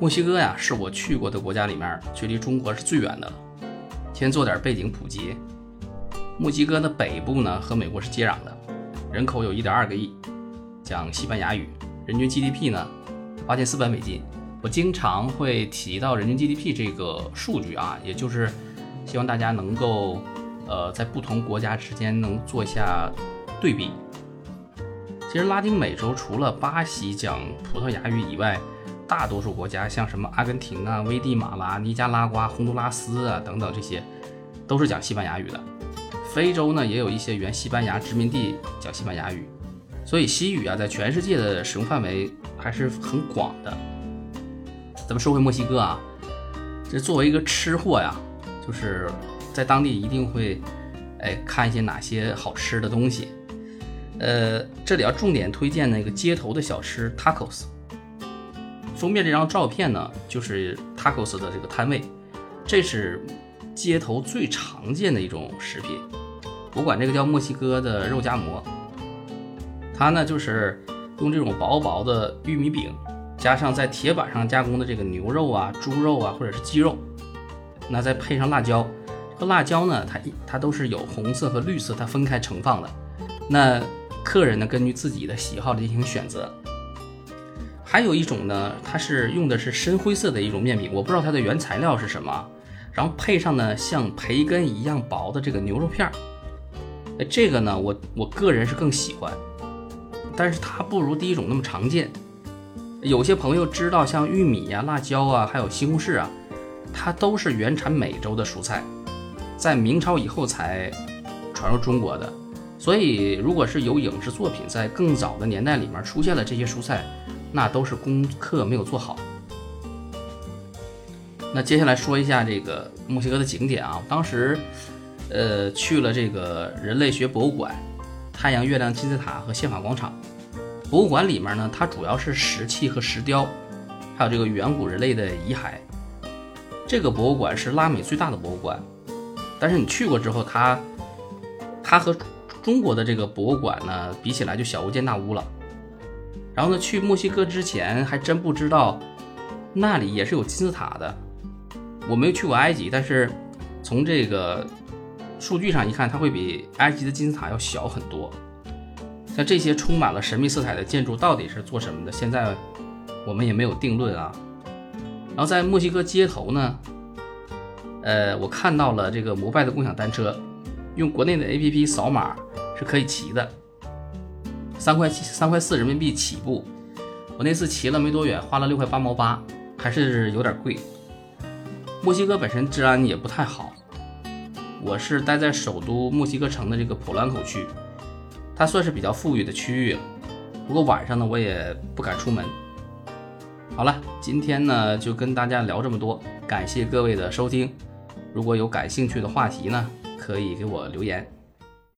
墨西哥呀，是我去过的国家里面距离中国是最远的了。先做点背景普及。墨西哥的北部呢和美国是接壤的，人口有1.2个亿，讲西班牙语，人均 GDP 呢八千四百美金。我经常会提到人均 GDP 这个数据啊，也就是希望大家能够呃在不同国家之间能做一下对比。其实拉丁美洲除了巴西讲葡萄牙语以外，大多数国家像什么阿根廷啊、危地马拉、尼加拉瓜、洪都拉斯啊等等这些，都是讲西班牙语的。非洲呢也有一些原西班牙殖民地讲西班牙语，所以西语啊在全世界的使用范围还是很广的。咱们说回墨西哥啊，这作为一个吃货呀，就是在当地一定会哎看一些哪些好吃的东西。呃，这里要重点推荐那个街头的小吃 tacos。封面这张照片呢，就是 tacos 的这个摊位，这是街头最常见的一种食品。我管这个叫墨西哥的肉夹馍，它呢就是用这种薄薄的玉米饼，加上在铁板上加工的这个牛肉啊、猪肉啊或者是鸡肉，那再配上辣椒。这个辣椒呢，它它都是有红色和绿色，它分开盛放的。那客人呢根据自己的喜好进行选择。还有一种呢，它是用的是深灰色的一种面饼，我不知道它的原材料是什么，然后配上呢像培根一样薄的这个牛肉片儿。这个呢，我我个人是更喜欢，但是它不如第一种那么常见。有些朋友知道，像玉米呀、辣椒啊，还有西红柿啊，它都是原产美洲的蔬菜，在明朝以后才传入中国的。所以，如果是有影视作品在更早的年代里面出现了这些蔬菜，那都是功课没有做好。那接下来说一下这个墨西哥的景点啊，当时。呃，去了这个人类学博物馆、太阳、月亮金字塔和宪法广场。博物馆里面呢，它主要是石器和石雕，还有这个远古人类的遗骸。这个博物馆是拉美最大的博物馆，但是你去过之后，它它和中国的这个博物馆呢比起来就小巫见大巫了。然后呢，去墨西哥之前还真不知道那里也是有金字塔的。我没有去过埃及，但是从这个。数据上一看，它会比埃及的金字塔要小很多。像这些充满了神秘色彩的建筑，到底是做什么的？现在我们也没有定论啊。然后在墨西哥街头呢，呃，我看到了这个摩拜的共享单车，用国内的 APP 扫码是可以骑的，三块七三块四人民币起步。我那次骑了没多远，花了六块八毛八，还是有点贵。墨西哥本身治安也不太好。我是待在首都墨西哥城的这个普兰口区，它算是比较富裕的区域了。不过晚上呢，我也不敢出门。好了，今天呢就跟大家聊这么多，感谢各位的收听。如果有感兴趣的话题呢，可以给我留言。